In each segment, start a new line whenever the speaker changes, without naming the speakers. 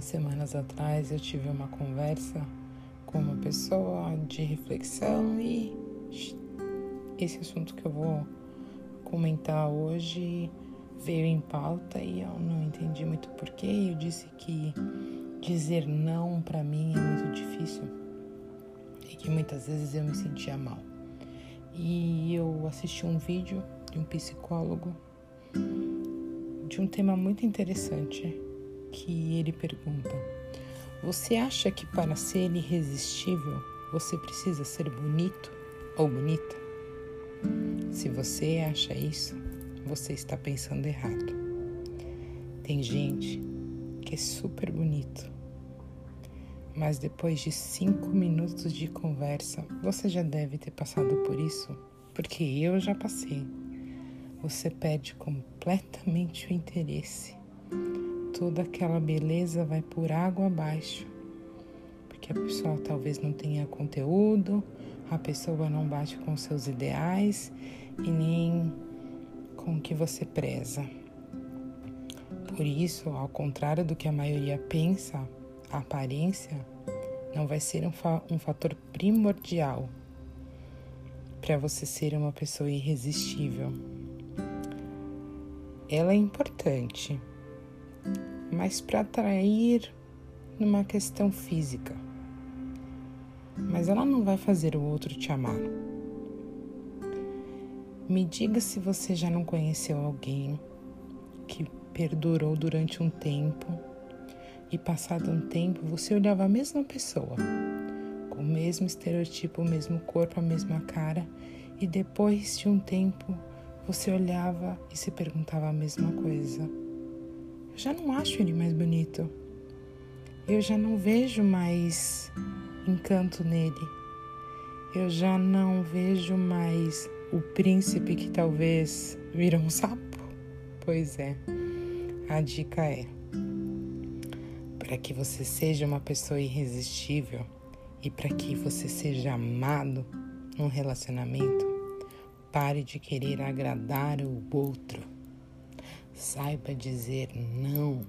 algumas semanas atrás eu tive uma conversa com uma pessoa de reflexão e esse assunto que eu vou comentar hoje veio em pauta e eu não entendi muito porquê. Eu disse que dizer não para mim é muito difícil e que muitas vezes eu me sentia mal. E eu assisti um vídeo de um psicólogo de um tema muito interessante que ele pergunta: Você acha que para ser irresistível você precisa ser bonito ou bonita? Se você acha isso, você está pensando errado. Tem gente que é super bonito, mas depois de cinco minutos de conversa, você já deve ter passado por isso, porque eu já passei. Você perde completamente o interesse toda aquela beleza vai por água abaixo. Porque a pessoa talvez não tenha conteúdo, a pessoa não bate com seus ideais e nem com o que você preza. Por isso, ao contrário do que a maioria pensa, a aparência não vai ser um, fa um fator primordial para você ser uma pessoa irresistível. Ela é importante, mas para atrair numa questão física. Mas ela não vai fazer o outro te amar. Me diga se você já não conheceu alguém que perdurou durante um tempo e passado um tempo você olhava a mesma pessoa, com o mesmo estereotipo, o mesmo corpo, a mesma cara, e depois de um tempo você olhava e se perguntava a mesma coisa já não acho ele mais bonito. Eu já não vejo mais encanto nele. Eu já não vejo mais o príncipe que talvez vira um sapo. Pois é, a dica é: para que você seja uma pessoa irresistível e para que você seja amado num relacionamento, pare de querer agradar o outro. Saiba dizer não,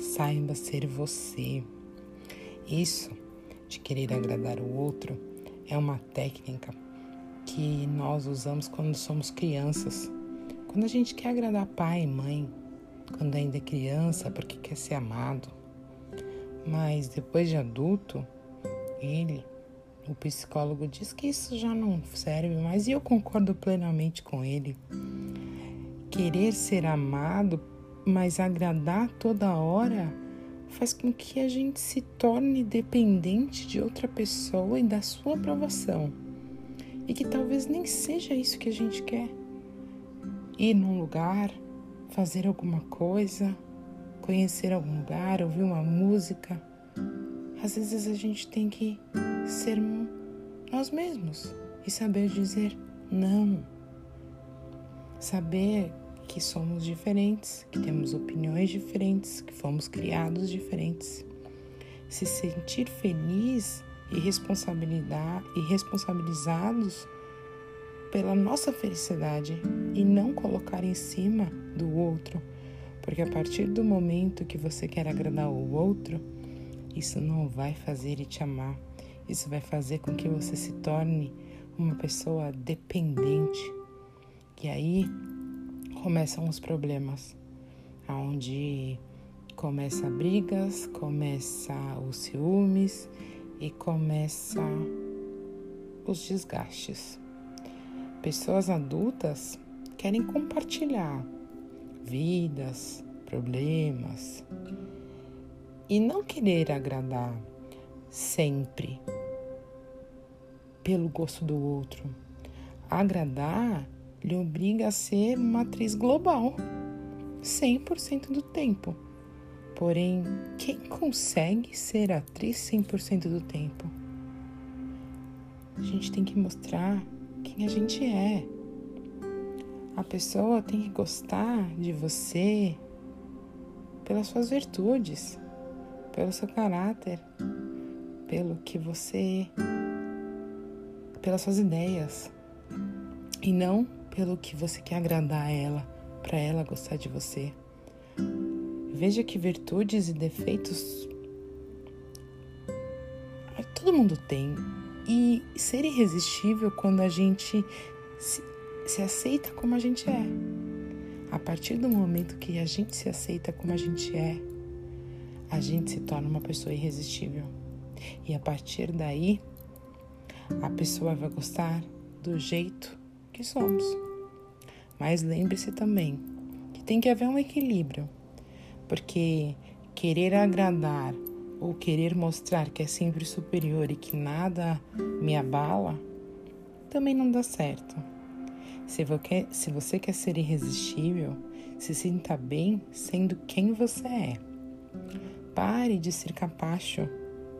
saiba ser você. Isso de querer agradar o outro é uma técnica que nós usamos quando somos crianças. Quando a gente quer agradar pai e mãe, quando ainda é criança porque quer ser amado. Mas depois de adulto, ele, o psicólogo, diz que isso já não serve mais e eu concordo plenamente com ele querer ser amado, mas agradar toda hora, faz com que a gente se torne dependente de outra pessoa e da sua aprovação. E que talvez nem seja isso que a gente quer. Ir num lugar, fazer alguma coisa, conhecer algum lugar, ouvir uma música. Às vezes a gente tem que ser nós mesmos e saber dizer não. Saber que somos diferentes, que temos opiniões diferentes, que fomos criados diferentes. Se sentir feliz e responsabilidade e responsabilizados pela nossa felicidade e não colocar em cima do outro, porque a partir do momento que você quer agradar o outro, isso não vai fazer ele te amar. Isso vai fazer com que você se torne uma pessoa dependente. E aí começam os problemas, onde começa brigas, começa os ciúmes e começa os desgastes. Pessoas adultas querem compartilhar vidas, problemas e não querer agradar sempre pelo gosto do outro. Agradar lhe obriga a ser uma atriz global 100% do tempo. Porém, quem consegue ser atriz 100% do tempo? A gente tem que mostrar quem a gente é. A pessoa tem que gostar de você pelas suas virtudes, pelo seu caráter, pelo que você. pelas suas ideias. E não pelo que você quer agradar a ela, para ela gostar de você. Veja que virtudes e defeitos mundo tem. E ser irresistível quando a gente se, se aceita como a gente é. A partir do momento que a gente se aceita como a gente é, a gente se torna uma pessoa irresistível. E a partir daí, a pessoa vai gostar do jeito que somos. Mas lembre-se também que tem que haver um equilíbrio, porque querer agradar ou querer mostrar que é sempre superior e que nada me abala também não dá certo. Se você, quer ser irresistível, se sinta bem sendo quem você é. Pare de ser capacho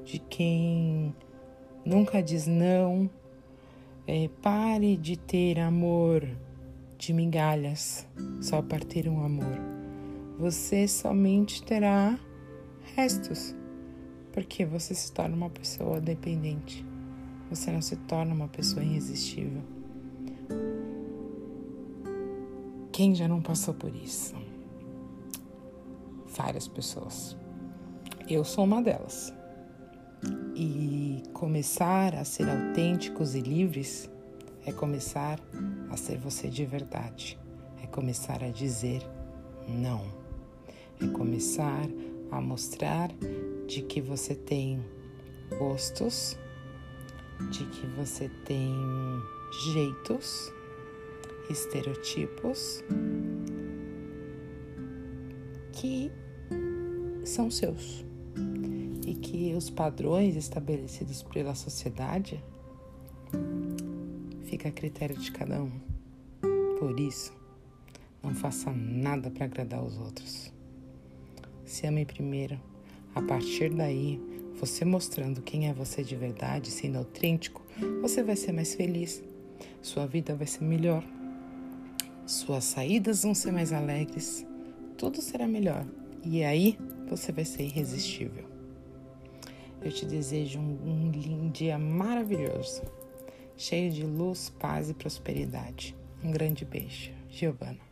de quem nunca diz não. É, pare de ter amor de migalhas só para ter um amor. Você somente terá restos, porque você se torna uma pessoa dependente. Você não se torna uma pessoa irresistível. Quem já não passou por isso? Várias pessoas. Eu sou uma delas. E começar a ser autênticos e livres é começar a ser você de verdade, é começar a dizer não, é começar a mostrar de que você tem gostos, de que você tem jeitos, estereotipos que são seus que os padrões estabelecidos pela sociedade fica a critério de cada um. Por isso, não faça nada para agradar os outros. Se ame primeiro. A partir daí, você mostrando quem é você de verdade, sendo autêntico, você vai ser mais feliz. Sua vida vai ser melhor. Suas saídas vão ser mais alegres. Tudo será melhor. E aí, você vai ser irresistível. Eu te desejo um, um dia maravilhoso, cheio de luz, paz e prosperidade. Um grande beijo, Giovana.